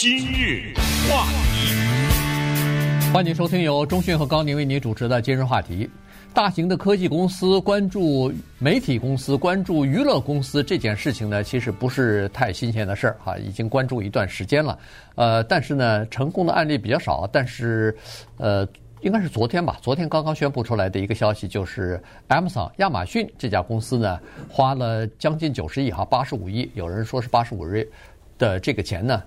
今日话题，欢迎收听由中讯和高宁为您主持的今日话题。大型的科技公司关注媒体公司、关注娱乐公司这件事情呢，其实不是太新鲜的事儿哈，已经关注一段时间了。呃，但是呢，成功的案例比较少。但是，呃，应该是昨天吧，昨天刚刚宣布出来的一个消息就是 Amazon 亚马逊这家公司呢，花了将近九十亿哈，八十五亿，有人说是八十五亿的这个钱呢。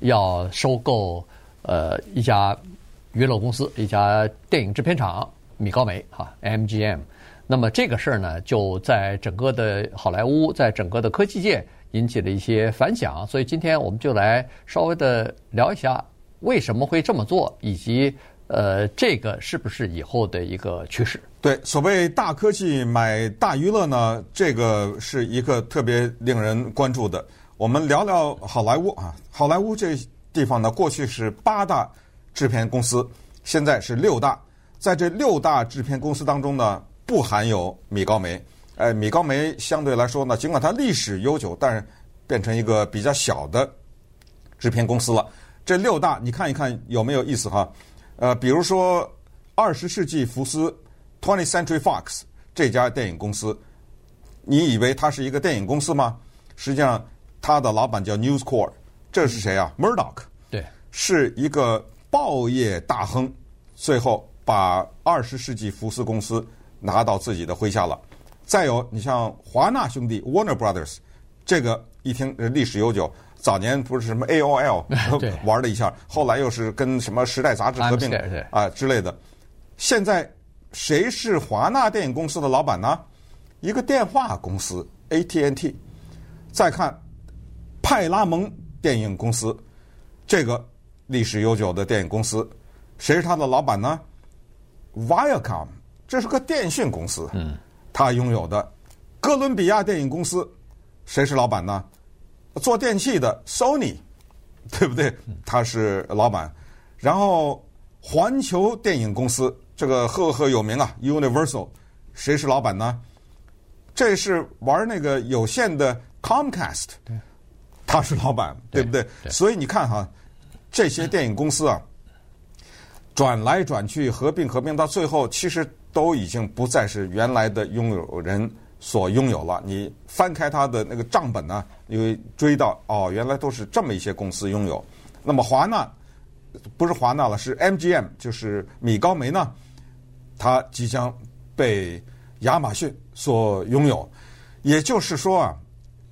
要收购呃一家娱乐公司，一家电影制片厂米高梅哈 MGM。那么这个事儿呢，就在整个的好莱坞，在整个的科技界引起了一些反响。所以今天我们就来稍微的聊一下为什么会这么做，以及呃这个是不是以后的一个趋势？对，所谓大科技买大娱乐呢，这个是一个特别令人关注的。我们聊聊好莱坞啊，好莱坞这地方呢，过去是八大制片公司，现在是六大。在这六大制片公司当中呢，不含有米高梅。哎，米高梅相对来说呢，尽管它历史悠久，但是变成一个比较小的制片公司了。这六大，你看一看有没有意思哈？呃，比如说二十世纪福斯 （Twenty Century Fox） 这家电影公司，你以为它是一个电影公司吗？实际上。他的老板叫 News Corp，这是谁啊？Murdoch，对，是一个报业大亨，最后把二十世纪福斯公司拿到自己的麾下了。再有，你像华纳兄弟 Warner Brothers，这个一听历史悠久，早年不是什么 AOL 玩了一下，后来又是跟什么时代杂志合并啊之类的。现在谁是华纳电影公司的老板呢？一个电话公司 AT&T。再看。派拉蒙电影公司，这个历史悠久的电影公司，谁是他的老板呢？Viacom，这是个电讯公司，嗯，他拥有的哥伦比亚电影公司，谁是老板呢？做电器的 Sony，对不对？他是老板。然后环球电影公司，这个赫赫有名啊，Universal，谁是老板呢？这是玩那个有线的 Comcast，对。他是老板，对不对？所以你看哈，这些电影公司啊，转来转去，合并合并，到最后其实都已经不再是原来的拥有人所拥有了。你翻开他的那个账本呢，你会追到哦，原来都是这么一些公司拥有。那么华纳不是华纳了，是 MGM，就是米高梅呢，它即将被亚马逊所拥有。也就是说啊。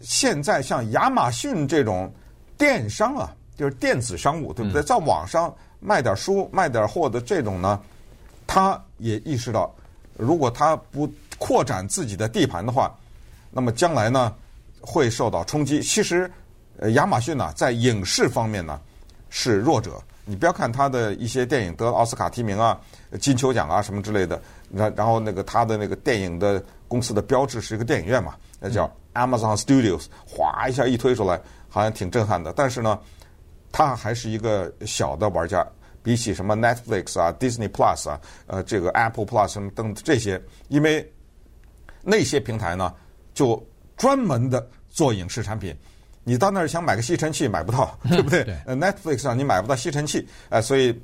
现在像亚马逊这种电商啊，就是电子商务，对不对？在网上卖点书、卖点货的这种呢，他也意识到，如果他不扩展自己的地盘的话，那么将来呢会受到冲击。其实，呃，亚马逊呢在影视方面呢是弱者。你不要看他的一些电影得奥斯卡提名啊、金球奖啊什么之类的，然然后那个他的那个电影的公司的标志是一个电影院嘛，那叫。Amazon Studios，哗一下一推出来，好像挺震撼的。但是呢，它还是一个小的玩家，比起什么 Netflix 啊、Disney Plus 啊、呃这个 Apple Plus 什么等这些，因为那些平台呢，就专门的做影视产品。你到那儿想买个吸尘器买不到，对不对？对。Netflix 上你买不到吸尘器，哎、呃，所以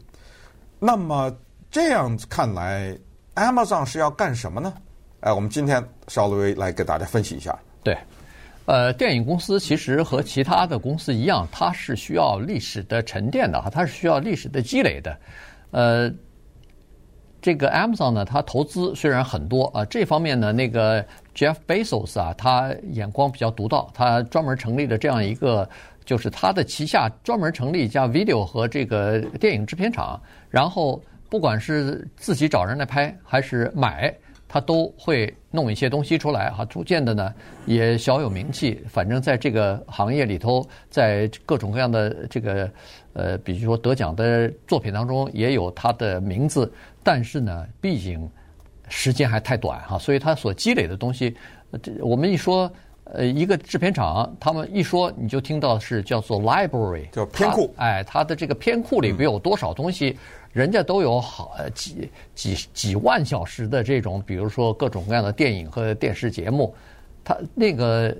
那么这样看来，Amazon 是要干什么呢？哎、呃，我们今天稍微来给大家分析一下。对，呃，电影公司其实和其他的公司一样，它是需要历史的沉淀的哈，它是需要历史的积累的。呃，这个 Amazon 呢，它投资虽然很多啊，这方面呢，那个 Jeff Bezos 啊，他眼光比较独到，他专门成立了这样一个，就是他的旗下专门成立一家 video 和这个电影制片厂，然后不管是自己找人来拍还是买。他都会弄一些东西出来哈，逐渐的呢也小有名气。反正在这个行业里头，在各种各样的这个呃，比如说得奖的作品当中，也有他的名字。但是呢，毕竟时间还太短哈，所以他所积累的东西，这我们一说呃一个制片厂，他们一说你就听到是叫做 library，叫片库。哎，他的这个片库里边有多少东西？嗯人家都有好几几几万小时的这种，比如说各种各样的电影和电视节目，他那个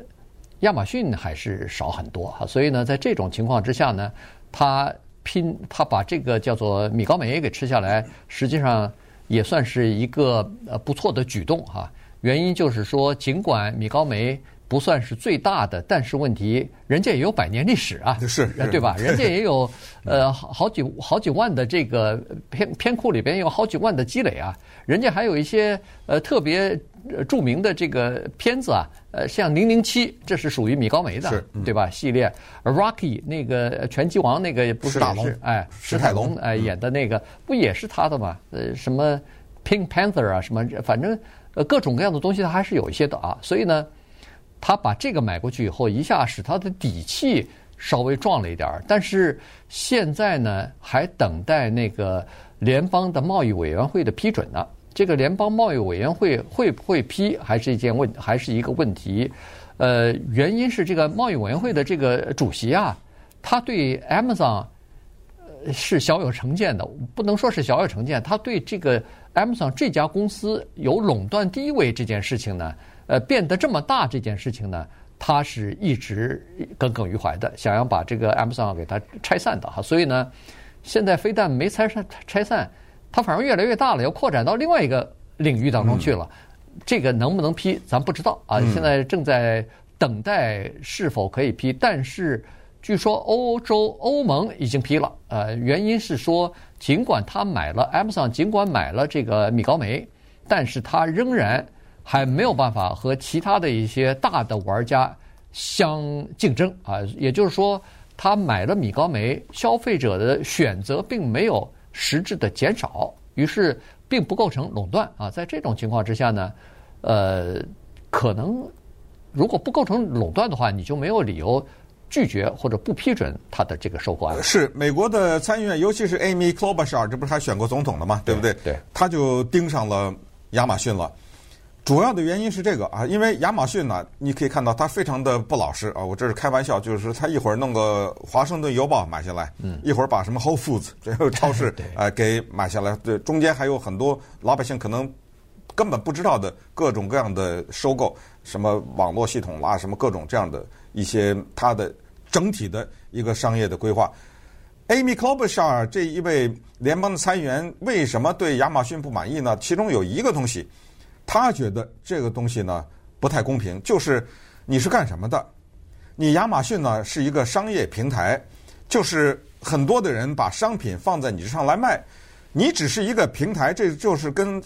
亚马逊还是少很多哈。所以呢，在这种情况之下呢，他拼他把这个叫做米高梅给吃下来，实际上也算是一个呃不错的举动哈。原因就是说，尽管米高梅。不算是最大的，但是问题，人家也有百年历史啊，是，对吧？人家也有 呃好几好几万的这个片片库里边有好几万的积累啊，人家还有一些呃特别著名的这个片子啊，呃像零零七，这是属于米高梅的，是，对吧？系列 Rocky 那个拳击王那个不是也是哎史泰龙哎演的那个不也是他的吗？呃什么 Pink Panther 啊什么，反正呃各种各样的东西他还是有一些的啊，所以呢。他把这个买过去以后，一下使他的底气稍微壮了一点儿。但是现在呢，还等待那个联邦的贸易委员会的批准呢。这个联邦贸易委员会会不会批，还是一件问，还是一个问题。呃，原因是这个贸易委员会的这个主席啊，他对 Amazon 是小有成见的，不能说是小有成见，他对这个 Amazon 这家公司有垄断地位这件事情呢。呃，变得这么大这件事情呢，他是一直耿耿于怀的，想要把这个 Amazon 给它拆散的哈。所以呢，现在非但没拆散拆散，它反而越来越大了，要扩展到另外一个领域当中去了。嗯、这个能不能批，咱不知道啊。现在正在等待是否可以批，但是据说欧洲欧盟已经批了。呃，原因是说，尽管他买了 Amazon，尽管买了这个米高梅，但是他仍然。还没有办法和其他的一些大的玩家相竞争啊，也就是说，他买了米高梅，消费者的选择并没有实质的减少，于是并不构成垄断啊。在这种情况之下呢，呃，可能如果不构成垄断的话，你就没有理由拒绝或者不批准他的这个收购案。是美国的参议院，尤其是 Amy Klobuchar，这不是还选过总统的吗？对不对？对，他就盯上了亚马逊了。主要的原因是这个啊，因为亚马逊呢，你可以看到它非常的不老实啊。我这是开玩笑，就是它一会儿弄个华盛顿邮报买下来，嗯，一会儿把什么 Whole Foods 这个超市 呃给买下来，对，中间还有很多老百姓可能根本不知道的各种各样的收购，什么网络系统啦，什么各种这样的一些它的整体的一个商业的规划。Amy Klobuchar 这一位联邦的参议员为什么对亚马逊不满意呢？其中有一个东西。他觉得这个东西呢不太公平，就是你是干什么的？你亚马逊呢是一个商业平台，就是很多的人把商品放在你这上来卖，你只是一个平台，这就是跟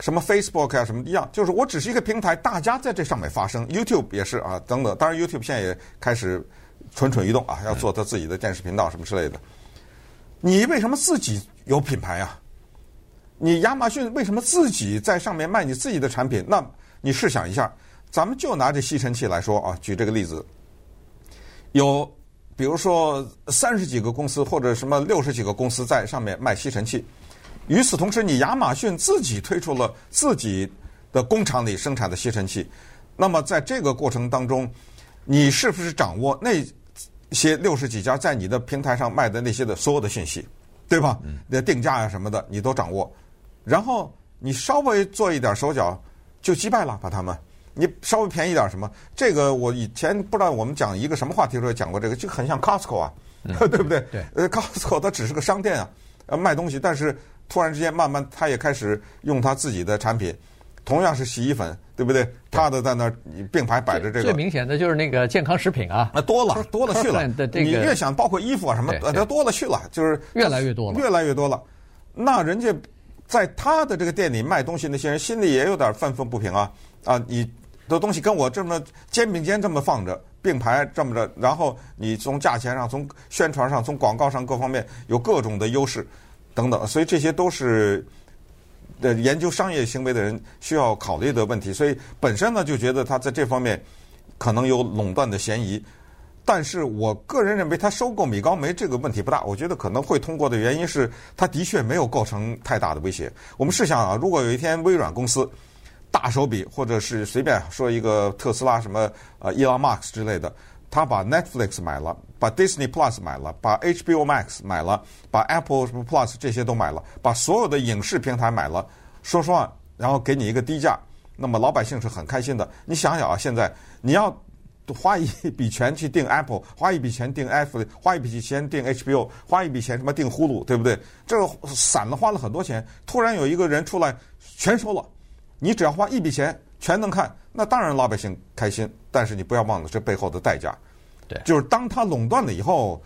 什么 Facebook 啊什么一样，就是我只是一个平台，大家在这上面发声，YouTube 也是啊等等。当然 YouTube 现在也开始蠢蠢欲动啊，要做他自己的电视频道什么之类的。你为什么自己有品牌啊？你亚马逊为什么自己在上面卖你自己的产品？那你试想一下，咱们就拿这吸尘器来说啊，举这个例子，有比如说三十几个公司或者什么六十几个公司在上面卖吸尘器，与此同时，你亚马逊自己推出了自己的工厂里生产的吸尘器，那么在这个过程当中，你是不是掌握那些六十几家在你的平台上卖的那些的所有的信息，对吧？那定价啊什么的，你都掌握。然后你稍微做一点手脚，就击败了把他们。你稍微便宜点什么？这个我以前不知道我们讲一个什么话题的时候讲过这个，就很像 Costco 啊，嗯、对不对？对。呃，Costco 它只是个商店啊，呃，卖东西，但是突然之间慢慢它也开始用它自己的产品，同样是洗衣粉，对不对？它的在那儿并排摆着这个。最明显的就是那个健康食品啊，那多了多了去了。你越想，包括衣服啊什么，它多了去了，就是越来越多了，越来越多了。那人家。在他的这个店里卖东西，那些人心里也有点愤愤不平啊！啊，你的东西跟我这么肩并肩这么放着，并排这么着，然后你从价钱上、从宣传上、从广告上各方面有各种的优势等等，所以这些都是呃研究商业行为的人需要考虑的问题。所以本身呢，就觉得他在这方面可能有垄断的嫌疑。但是我个人认为，他收购米高梅这个问题不大。我觉得可能会通过的原因是，他的确没有构成太大的威胁。我们试想啊，如果有一天微软公司大手笔，或者是随便说一个特斯拉什么呃伊朗马斯之类的，他把 Netflix 买了，把 Disney Plus 买了，把 HBO Max 买了，把 Apple 什么 Plus 这些都买了，把所有的影视平台买了，说实话，然后给你一个低价，那么老百姓是很开心的。你想想啊，现在你要。花一笔钱去订 Apple，花一笔钱订 Apple，花一笔钱订 HBO，花一笔钱什么订 Hulu，对不对？这个散了花了很多钱，突然有一个人出来全收了，你只要花一笔钱全能看，那当然老百姓开心。但是你不要忘了这背后的代价，对，就是当他垄断了以后，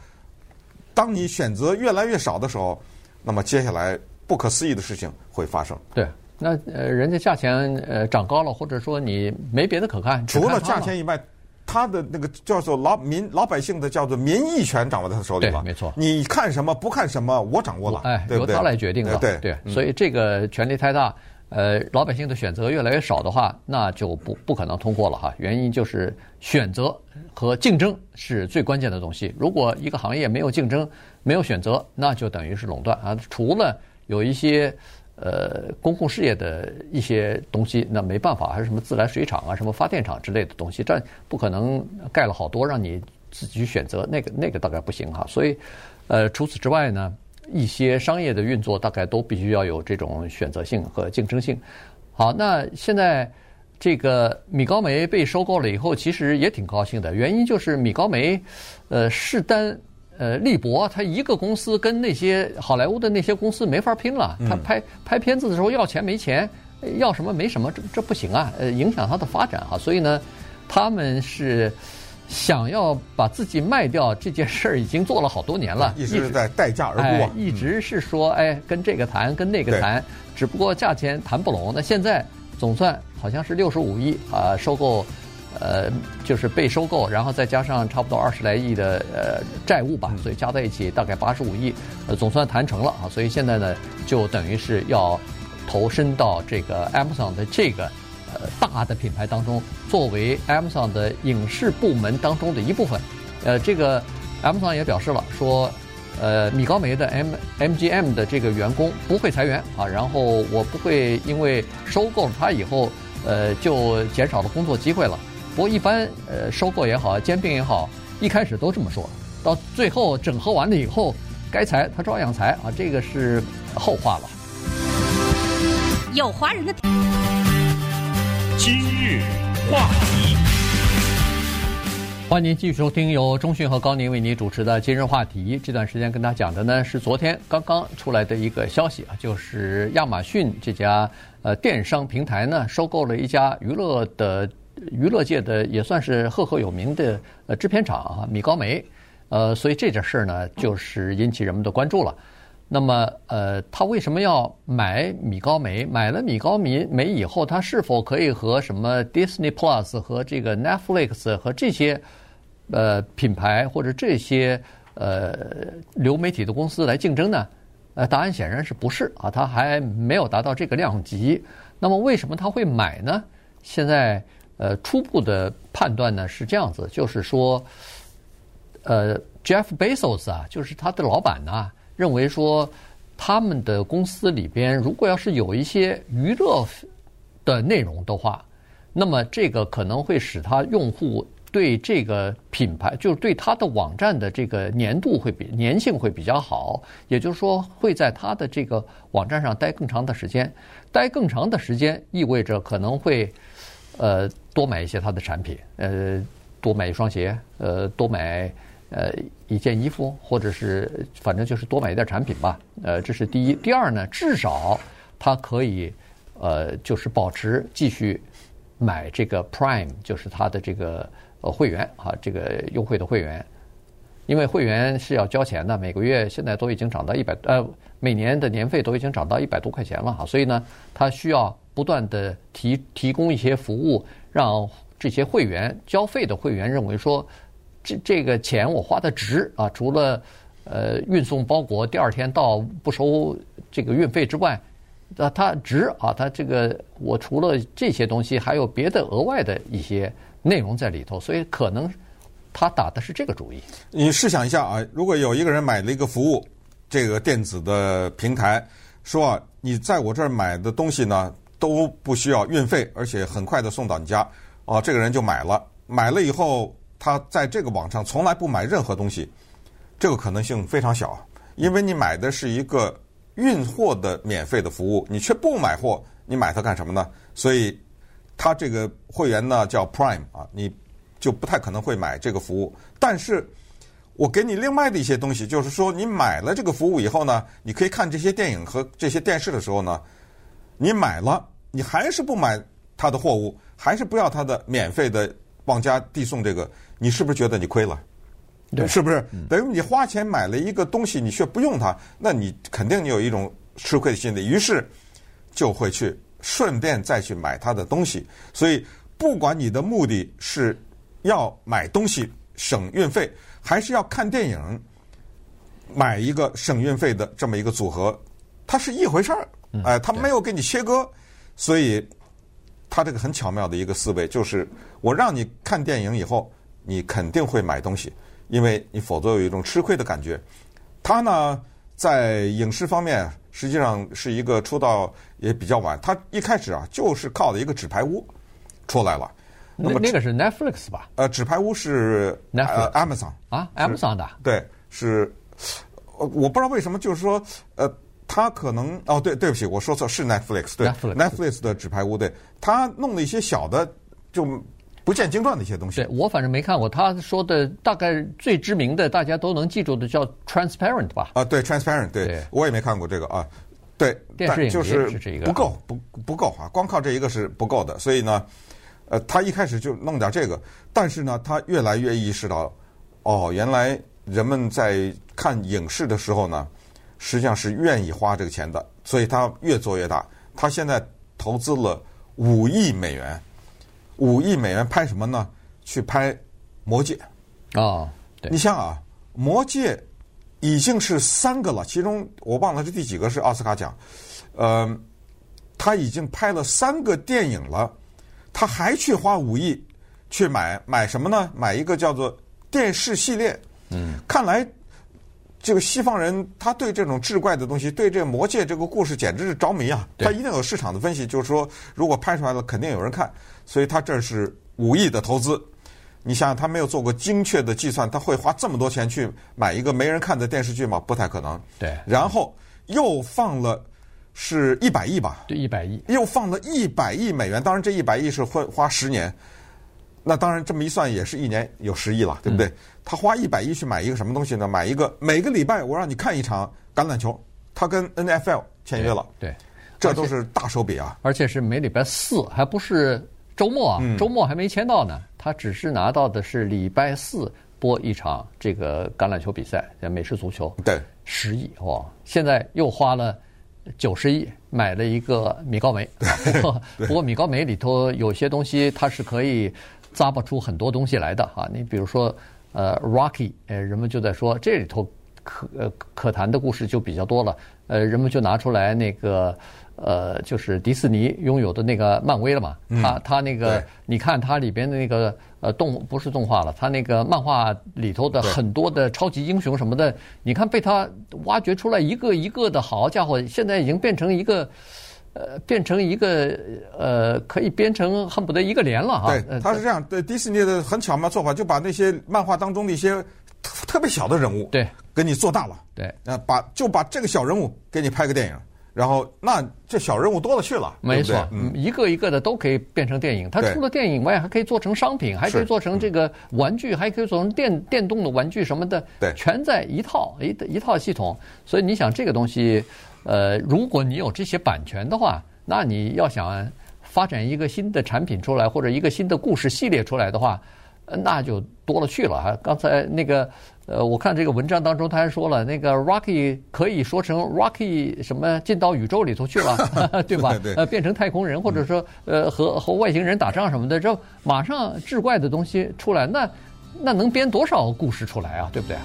当你选择越来越少的时候，那么接下来不可思议的事情会发生。对。那呃，人家价钱呃涨高了，或者说你没别的可看，除了价钱以外，他的那个叫做老民老百姓的叫做民意权掌握在他手里了。对，没错。你看什么不看什么，我掌握了，哎，对对？由他来决定了。对对，所以这个权力太大，呃，老百姓的选择越来越少的话，那就不不可能通过了哈。原因就是选择和竞争是最关键的东西。如果一个行业没有竞争，没有选择，那就等于是垄断啊。除了有一些。呃，公共事业的一些东西，那没办法，还是什么自来水厂啊、什么发电厂之类的东西，这不可能盖了好多让你自己去选择，那个那个大概不行哈。所以，呃，除此之外呢，一些商业的运作大概都必须要有这种选择性和竞争性。好，那现在这个米高梅被收购了以后，其实也挺高兴的，原因就是米高梅，呃，势单。呃，利博他一个公司跟那些好莱坞的那些公司没法拼了。他拍拍片子的时候要钱没钱，要什么没什么，这这不行啊！呃，影响他的发展啊。所以呢，他们是想要把自己卖掉这件事儿已经做了好多年了，一直在待价而沽啊。一直是说，哎，跟这个谈，跟那个谈，只不过价钱谈不拢。那现在总算好像是六十五亿啊，收购。呃，就是被收购，然后再加上差不多二十来亿的呃债务吧，所以加在一起大概八十五亿，呃，总算谈成了啊。所以现在呢，就等于是要投身到这个 Amazon 的这个呃大的品牌当中，作为 Amazon 的影视部门当中的一部分。呃，这个 Amazon 也表示了说，呃，米高梅的 M MGM 的这个员工不会裁员啊，然后我不会因为收购了它以后，呃，就减少了工作机会了。不过一般，呃，收购也好，兼并也好，一开始都这么说，到最后整合完了以后，该裁他照样裁啊，这个是后话了。有华人的今日话题，欢迎您继续收听由中讯和高宁为您主持的今日话题。这段时间跟大家讲的呢是昨天刚刚出来的一个消息啊，就是亚马逊这家呃电商平台呢收购了一家娱乐的。娱乐界的也算是赫赫有名的呃制片厂啊，米高梅，呃，所以这件事儿呢，就是引起人们的关注了。那么，呃，他为什么要买米高梅？买了米高梅梅以后，他是否可以和什么 Disney Plus 和这个 Netflix 和这些呃品牌或者这些呃流媒体的公司来竞争呢？呃，答案显然是不是啊，他还没有达到这个量级。那么，为什么他会买呢？现在。呃，初步的判断呢是这样子，就是说，呃，Jeff Bezos 啊，就是他的老板呢，认为说，他们的公司里边如果要是有一些娱乐的内容的话，那么这个可能会使他用户对这个品牌，就是对他的网站的这个粘度会比粘性会比较好，也就是说会在他的这个网站上待更长的时间，待更长的时间意味着可能会。呃，多买一些他的产品，呃，多买一双鞋，呃，多买呃一件衣服，或者是反正就是多买一点产品吧。呃，这是第一。第二呢，至少他可以呃，就是保持继续买这个 Prime，就是他的这个呃会员啊，这个优惠的会员，因为会员是要交钱的，每个月现在都已经涨到一百呃，每年的年费都已经涨到一百多块钱了哈，所以呢，他需要。不断的提提供一些服务，让这些会员交费的会员认为说，这这个钱我花的值啊！除了呃运送包裹第二天到不收这个运费之外，那它值啊！它这个我除了这些东西，还有别的额外的一些内容在里头，所以可能他打的是这个主意。你试想一下啊，如果有一个人买了一个服务，这个电子的平台，说啊，你在我这儿买的东西呢？都不需要运费，而且很快的送到你家，啊，这个人就买了。买了以后，他在这个网上从来不买任何东西，这个可能性非常小，因为你买的是一个运货的免费的服务，你却不买货，你买它干什么呢？所以，他这个会员呢叫 Prime 啊，你就不太可能会买这个服务。但是，我给你另外的一些东西，就是说你买了这个服务以后呢，你可以看这些电影和这些电视的时候呢，你买了，你还是不买他的货物，还是不要他的免费的往家递送这个，你是不是觉得你亏了？对，是不是？等于你花钱买了一个东西，你却不用它，那你肯定你有一种吃亏的心理，于是就会去顺便再去买他的东西。所以，不管你的目的是要买东西省运费，还是要看电影买一个省运费的这么一个组合，它是一回事儿。哎，它没有给你切割，所以他这个很巧妙的一个思维就是，我让你看电影以后，你肯定会买东西。因为你否则有一种吃亏的感觉。他呢，在影视方面实际上是一个出道也比较晚。他一开始啊，就是靠的一个《纸牌屋》出来了。那么那个是 Netflix 吧？呃，《纸牌屋》是 Netflix Amazon 啊，Amazon 的。对，是。呃，我不知道为什么，就是说，呃，他可能哦，对，对不起，我说错，是 Netflix，对，Netflix 的《纸牌屋》，对，他弄了一些小的就。不见经传的一些东西，对我反正没看过。他说的大概最知名的，大家都能记住的叫 Transparent 吧？啊，对，Transparent，对，对我也没看过这个啊。对，电视就是不够，啊、不不够啊，光靠这一个是不够的。所以呢，呃，他一开始就弄点这个，但是呢，他越来越意识到，哦，原来人们在看影视的时候呢，实际上是愿意花这个钱的，所以他越做越大。他现在投资了五亿美元。五亿美元拍什么呢？去拍《魔戒》啊！对，你想啊，《魔戒》已经是三个了，其中我忘了是第几个是奥斯卡奖。呃，他已经拍了三个电影了，他还去花五亿去买买什么呢？买一个叫做电视系列。嗯，看来。这个西方人他对这种志怪的东西，对这个魔界这个故事简直是着迷啊！他一定有市场的分析，就是说如果拍出来了，肯定有人看，所以他这是五亿的投资。你想想，他没有做过精确的计算，他会花这么多钱去买一个没人看的电视剧吗？不太可能。对。然后又放了是一百亿吧？对，一百亿。又放了一百亿美元，当然这一百亿是会花十年。那当然，这么一算也是一年有十亿了，对不对？嗯、他花一百亿去买一个什么东西呢？买一个每个礼拜我让你看一场橄榄球，他跟 NFL 签约了，对，对这都是大手笔啊！而且是每礼拜四，还不是周末啊，周末还没签到呢。他只是拿到的是礼拜四播一场这个橄榄球比赛，叫美式足球，对，十亿哇！现在又花了九十亿买了一个米高梅，不过 不过米高梅里头有些东西它是可以。咂巴出很多东西来的哈，你比如说，呃，Rocky，呃，人们就在说这里头可呃可谈的故事就比较多了，呃，人们就拿出来那个呃，就是迪士尼拥有的那个漫威了嘛，他他那个你看它里边的那个呃动不是动画了，它那个漫画里头的很多的超级英雄什么的，你看被他挖掘出来一个一个的，好家伙，现在已经变成一个。呃，变成一个呃，可以编成恨不得一个连了哈。对，他是这样。对，迪士尼的很巧妙做法，就把那些漫画当中的一些特特别小的人物，对，给你做大了。对，呃，把就把这个小人物给你拍个电影，然后那这小人物多了去了。没错，对对嗯，一个一个的都可以变成电影。它除了电影外，还可以做成商品，还可以做成这个玩具，还可以做成电电动的玩具什么的。对，全在一套一一套系统。所以你想这个东西。呃，如果你有这些版权的话，那你要想发展一个新的产品出来，或者一个新的故事系列出来的话，那就多了去了哈。刚才那个呃，我看这个文章当中他还说了，那个 Rocky 可以说成 Rocky 什么进到宇宙里头去了，对吧？呃，变成太空人，或者说呃和和外星人打仗什么的，这马上志怪的东西出来，那那能编多少故事出来啊？对不对？